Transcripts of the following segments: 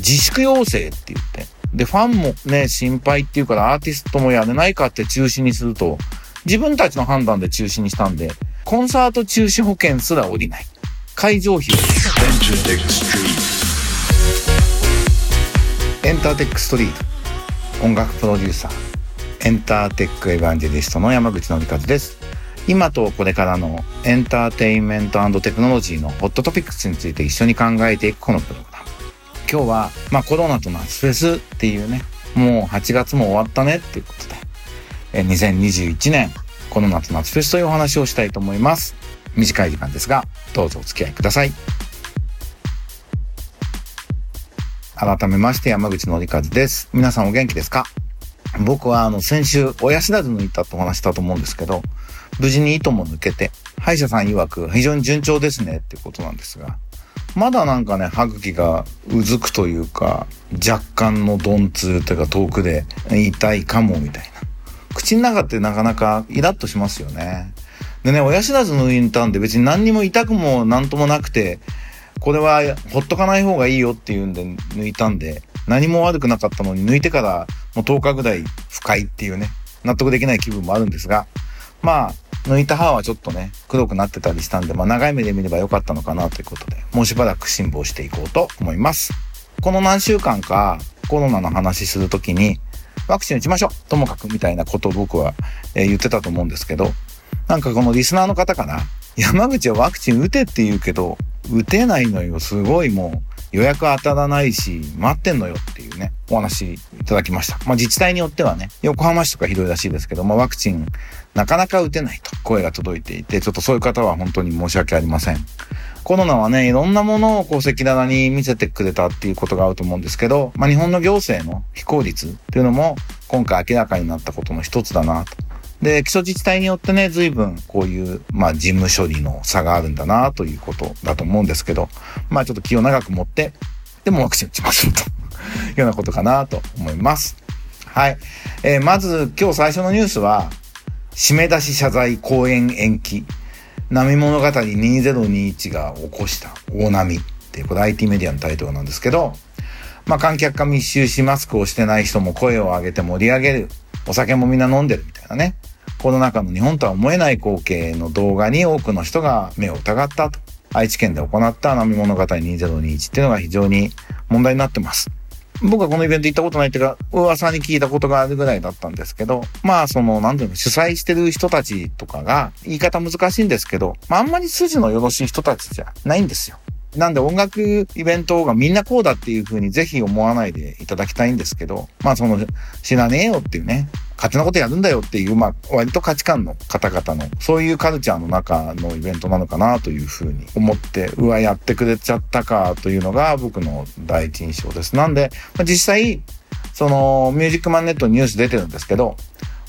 自粛要請って言って。で、ファンもね、心配っていうからアーティストもやれないかって中止にすると、自分たちの判断で中止にしたんで、コンサート中止保険すら下りない。会場費エンターテックストリート。音楽プロデューサー。エンターテックエヴァンジェリストの山口のりかずです。今とこれからのエンターテインメントテクノロジーのホットトピックスについて一緒に考えていくこのプログラム。今日は、まあ、コロナと夏フェスっていうねもう8月も終わったねっていうことでえ2021年この夏夏フェスというお話をしたいと思います。短い時間ですがどうぞお付き合いください。改めまして山口のりかずです。皆さんお元気ですか？僕はあの先週親知らず抜いたとお話したと思うんですけど、無事に糸も抜けて、歯医者さん曰く非常に順調ですねっていうことなんですが、まだなんかね、歯茎がうずくというか、若干の鈍痛というか遠くで痛いかもみたいな。口の中ってなかなかイラッとしますよね。でね、親知らず抜いたんで別に何にも痛くも何ともなくて、これはほっとかない方がいいよっていうんで抜いたんで、何も悪くなかったのに抜いてからもう10日ぐらい不快っていうね、納得できない気分もあるんですが、まあ、抜いた歯はちょっとね、黒くなってたりしたんで、まあ長い目で見ればよかったのかなということで、もうしばらく辛抱していこうと思います。この何週間かコロナの話するときに、ワクチン打ちましょうともかくみたいなことを僕は、え言ってたと思うんですけど、なんかこのリスナーの方から、山口はワクチン打てって言うけど、打てないのよ。すごいもう予約当たらないし、待ってんのよっていうね、お話いただきました。まあ自治体によってはね、横浜市とかひどいらしいですけど、まあワクチンなかなか打てないと声が届いていて、ちょっとそういう方は本当に申し訳ありません。コロナはね、いろんなものをこう赤裸々に見せてくれたっていうことがあると思うんですけど、まあ日本の行政の非効率っていうのも今回明らかになったことの一つだなと。で、基礎自治体によってね、随分こういう、まあ事務処理の差があるんだなということだと思うんですけど、まあちょっと気を長く持って、でもワクチン打ちましょうという ようなことかなと思います。はい。えー、まず今日最初のニュースは、締め出し謝罪公演延期。波物語2021が起こした大波っていう、これ IT メディアのタイトルなんですけど、まあ観客が密集しマスクをしてない人も声を上げて盛り上げる。お酒もみんな飲んでるみたいなね。コロナ禍の日本とは思えない光景の動画に多くの人が目を疑ったと。愛知県で行った波物語2021っていうのが非常に問題になってます。僕はこのイベント行ったことないっていうか、噂に聞いたことがあるぐらいだったんですけど、まあその、なんていうの、主催してる人たちとかが、言い方難しいんですけど、まああんまり筋のよろしい人たちじゃないんですよ。なんで音楽イベントがみんなこうだっていう風にぜひ思わないでいただきたいんですけど、まあその、知らねえよっていうね、勝手なことやるんだよっていう、まあ割と価値観の方々の、そういうカルチャーの中のイベントなのかなという風に思って、うわ、やってくれちゃったかというのが僕の第一印象です。なんで、まあ、実際、その、ミュージックマンネットニュース出てるんですけど、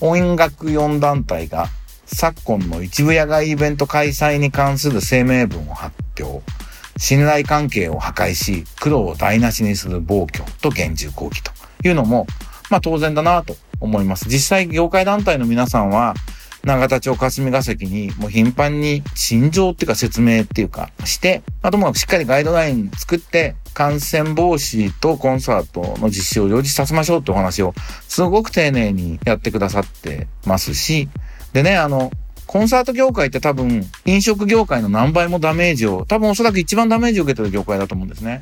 音楽4団体が昨今の一部野外イベント開催に関する声明文を発表。信頼関係を破壊し、苦労を台無しにする暴挙と厳重抗議というのも、まあ当然だなと思います。実際業界団体の皆さんは、長田町霞が関にもう頻繁に心情っていうか説明っていうかして、あともしっかりガイドライン作って感染防止とコンサートの実施を両立させましょうってお話をすごく丁寧にやってくださってますし、でね、あの、コンサート業界って多分、飲食業界の何倍もダメージを、多分おそらく一番ダメージを受けてる業界だと思うんですね。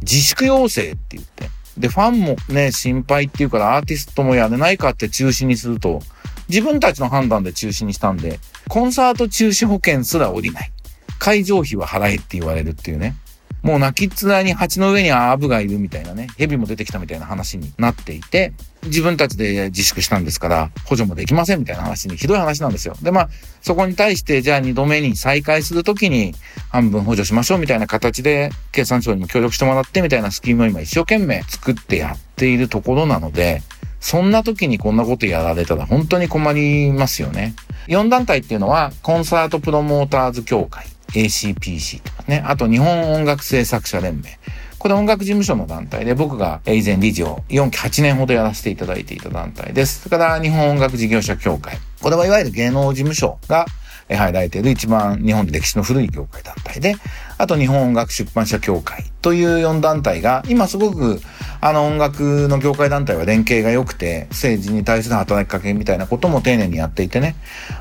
自粛要請って言って。で、ファンもね、心配っていうからアーティストもやれないかって中止にすると、自分たちの判断で中止にしたんで、コンサート中止保険すら降りない。会場費は払えって言われるっていうね。もう泣きっ面に蜂の上にアブがいるみたいなね、蛇も出てきたみたいな話になっていて、自分たちで自粛したんですから、補助もできませんみたいな話に、ひどい話なんですよ。で、まあ、そこに対して、じゃあ2度目に再開するときに、半分補助しましょうみたいな形で、経産省にも協力してもらってみたいなスキームを今一生懸命作ってやっているところなので、そんな時にこんなことやられたら本当に困りますよね。4団体っていうのは、コンサートプロモーターズ協会。ACPC とかね。あと日本音楽制作者連盟。これ音楽事務所の団体で僕が以前理事を4期8年ほどやらせていただいていた団体です。それから日本音楽事業者協会。これはいわゆる芸能事務所が入られている一番日本で歴史の古い業界団体で、あと日本音楽出版社協会という4団体が、今すごくあの音楽の業界団体は連携が良くて、政治に対する働きかけみたいなことも丁寧にやっていてね、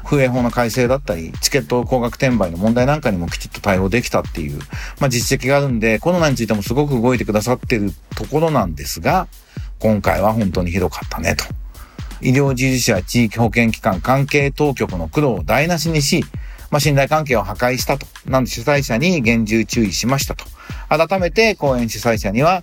風営法の改正だったり、チケット高額転売の問題なんかにもきちっと対応できたっていう、まあ実績があるんで、コロナについてもすごく動いてくださってるところなんですが、今回は本当にひどかったねと。医療従事者地域保健機関関係当局の苦労を台無しにし、まあ、信頼関係を破壊したと。なんで主催者に厳重注意しましたと。改めて公演主催者には、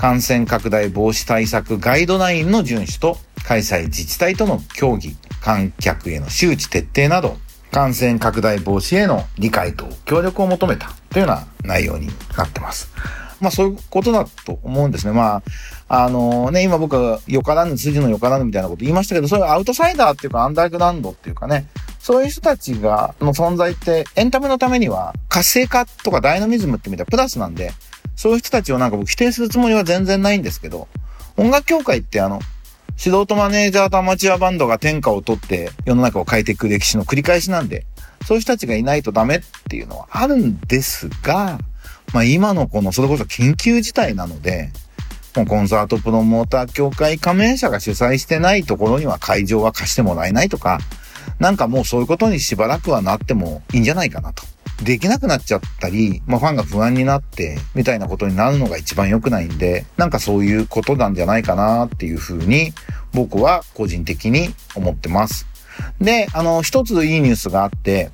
感染拡大防止対策ガイドラインの遵守と、開催自治体との協議、観客への周知徹底など、感染拡大防止への理解と協力を求めたというような内容になってます。まあそういうことだと思うんですね。まあ、あのね、今僕はよからぬ、筋のよからぬみたいなこと言いましたけど、そういうアウトサイダーっていうかアンダーグラウンドっていうかね、そういう人たちが、の存在ってエンタメのためには活性化とかダイナミズムって見たらプラスなんで、そういう人たちをなんか僕否定するつもりは全然ないんですけど、音楽協会ってあの、素人マネージャーとアマチュアバンドが天下を取って世の中を変えていく歴史の繰り返しなんで、そういう人たちがいないとダメっていうのはあるんですが、まあ今のこの、それこそ緊急事態なので、もうコンサートプロモーター協会加盟者が主催してないところには会場は貸してもらえないとか、なんかもうそういうことにしばらくはなってもいいんじゃないかなと。できなくなっちゃったり、まあファンが不安になって、みたいなことになるのが一番良くないんで、なんかそういうことなんじゃないかなっていうふうに、僕は個人的に思ってます。で、あの、一ついいニュースがあって、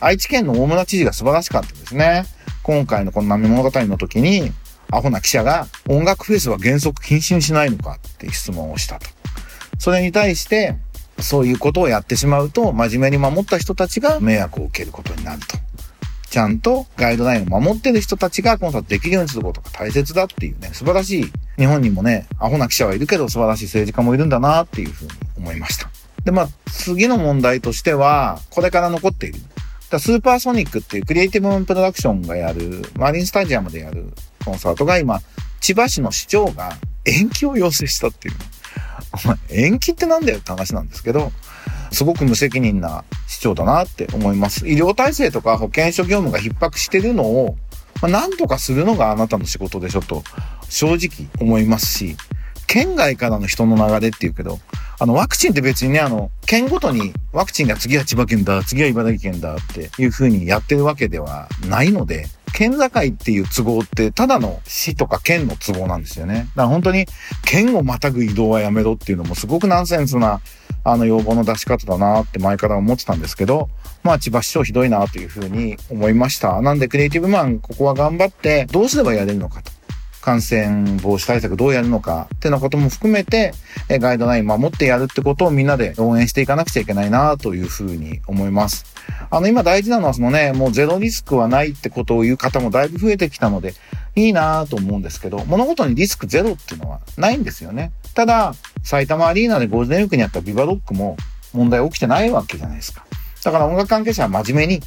愛知県の大村知事が素晴らしかったですね。今回のこの波物語の時に、アホな記者が音楽フェスは原則禁止にしないのかって質問をしたと。それに対して、そういうことをやってしまうと、真面目に守った人たちが迷惑を受けることになると。ちゃんとガイドラインを守ってる人たちがコンサートできるようにすることが大切だっていうね、素晴らしい、日本にもね、アホな記者はいるけど素晴らしい政治家もいるんだなっていうふうに思いました。で、まあ、次の問題としては、これから残っている。だスーパーソニックっていうクリエイティブプロダクションがやる、マリンスタジアムでやるコンサートが今、千葉市の市長が延期を要請したっていう、お前、延期ってなんだよって話なんですけど、すごく無責任な市長だなって思います。医療体制とか保健所業務が逼迫してるのを、まあ、なんとかするのがあなたの仕事でしょと、正直思いますし、県外からの人の流れっていうけど、あの、ワクチンって別にね、あの、県ごとにワクチンが次は千葉県だ、次は茨城県だっていう風にやってるわけではないので、県境っていう都合ってただの市とか県の都合なんですよね。だから本当に県をまたぐ移動はやめろっていうのもすごくナンセンスなあの要望の出し方だなって前から思ってたんですけど、まあ千葉市長ひどいなというふうに思いました。なんでクリエイティブマンここは頑張ってどうすればやれるのかと。感染防止対策どうやるのかってなことも含めて、ガイドライン守ってやるってことをみんなで応援していかなくちゃいけないなというふうに思います。あの、今大事なのはそのね、もうゼロリスクはないってことを言う方もだいぶ増えてきたので、いいなと思うんですけど、物事にリスクゼロっていうのはないんですよね。ただ、埼玉アリーナでゴールデンウィークにあったビバロックも問題起きてないわけじゃないですか。だから音楽関係者は真面目に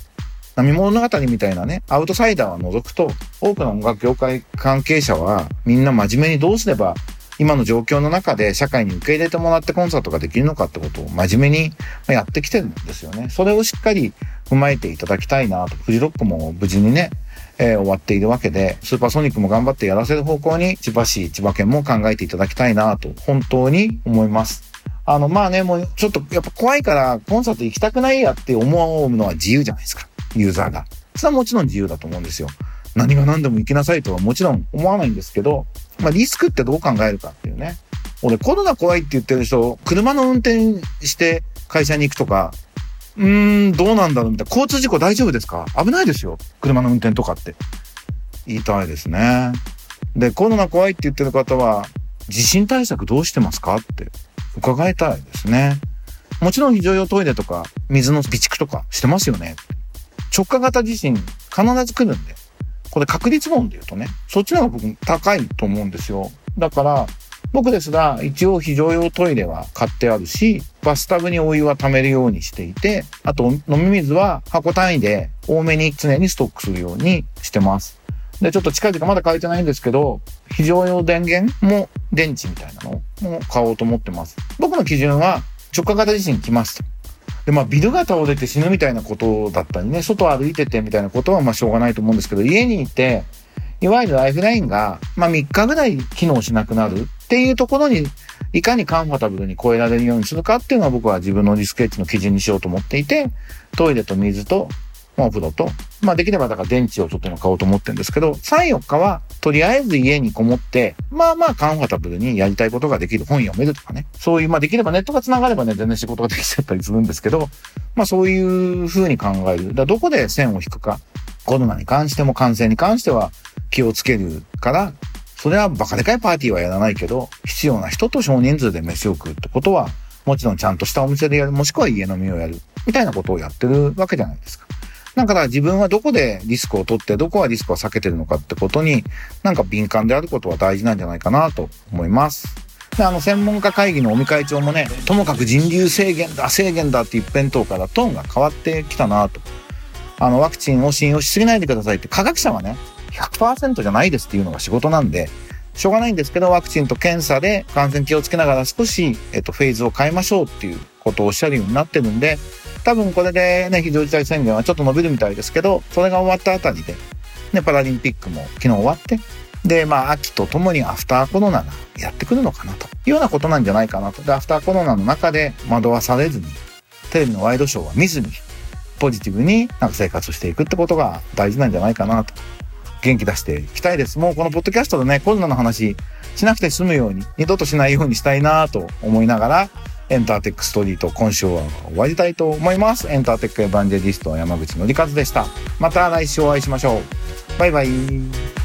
波物語みたいなね、アウトサイダーは除くと、多くの音楽業界関係者はみんな真面目にどうすれば今の状況の中で社会に受け入れてもらってコンサートができるのかってことを真面目にやってきてるんですよね。それをしっかり踏まえていただきたいなと。フジロックも無事にね、えー、終わっているわけで、スーパーソニックも頑張ってやらせる方向に千葉市、千葉県も考えていただきたいなと、本当に思います。あの、まあね、もうちょっとやっぱ怖いからコンサート行きたくないやって思うのは自由じゃないですか。ユーザーが。それはもちろん自由だと思うんですよ。何が何でも行きなさいとはもちろん思わないんですけど、まあリスクってどう考えるかっていうね。俺コロナ怖いって言ってる人、車の運転して会社に行くとか、うーん、どうなんだろうみたいな。交通事故大丈夫ですか？危ないですよ。車の運転とかって。言いたいですね。で、コロナ怖いって言ってる方は、地震対策どうしてますかって伺いたいですね。もちろん非常用トイレとか水の備蓄とかしてますよね。直下型地震必ず来るんで。これ確率論で言うとね、そっちの方が僕高いと思うんですよ。だから、僕ですが、一応非常用トイレは買ってあるし、バスタブにお湯は溜めるようにしていて、あと飲み水は箱単位で多めに常にストックするようにしてます。で、ちょっと近々まだ買えてないんですけど、非常用電源も電池みたいなのも買おうと思ってます。僕の基準は直下型地震来ますと。で、まあ、ビルが倒れて死ぬみたいなことだったりね、外歩いててみたいなことはまあしょうがないと思うんですけど、家にいて、いわゆるライフラインが、まあ3日ぐらい機能しなくなるっていうところに、いかにカンファタブルに超えられるようにするかっていうのは僕は自分のリスクエッジの基準にしようと思っていて、トイレと水と、まあ、お風呂と、まあできればだから電池をちょっと買おうと思ってるんですけど、3、4日はとりあえず家にこもって、まあまあカンファタブルにやりたいことができる本読めるとかね。そういう、まあできればネットが繋がればね、全然仕事ができちゃったりするんですけど、まあそういう風に考える。だどこで線を引くか。コロナに関しても感染に関しては気をつけるから、それはバカでかいパーティーはやらないけど、必要な人と少人数で飯を食うってことは、もちろんちゃんとしたお店でやる、もしくは家飲みをやる、みたいなことをやってるわけじゃないですか。だから自分はどこでリスクを取って、どこはリスクを避けてるのかってことに、なんか敏感であることは大事なんじゃないかなと思います。で、あの、専門家会議の尾身会長もね、ともかく人流制限だ、制限だって一辺倒からトーンが変わってきたなと。あの、ワクチンを信用しすぎないでくださいって科学者はね、100%じゃないですっていうのが仕事なんで、しょうがないんですけど、ワクチンと検査で感染気をつけながら少し、えっと、フェーズを変えましょうっていうことをおっしゃるようになってるんで、多分これでね、非常事態宣言はちょっと伸びるみたいですけど、それが終わったあたりで、ね、パラリンピックも昨日終わって、で、まあ、秋とともにアフターコロナがやってくるのかなというようなことなんじゃないかなと。で、アフターコロナの中で惑わされずに、テレビのワイドショーは見ずに、ポジティブになんか生活していくってことが大事なんじゃないかなと。元気出していきたいです。もうこのポッドキャストでね、コロナの話しなくて済むように、二度としないようにしたいなと思いながら、エンターテックストリート今週は終わりたいと思います。エンターテックエヴァンジェリスト山口のりかずでした。また来週お会いしましょう。バイバイ。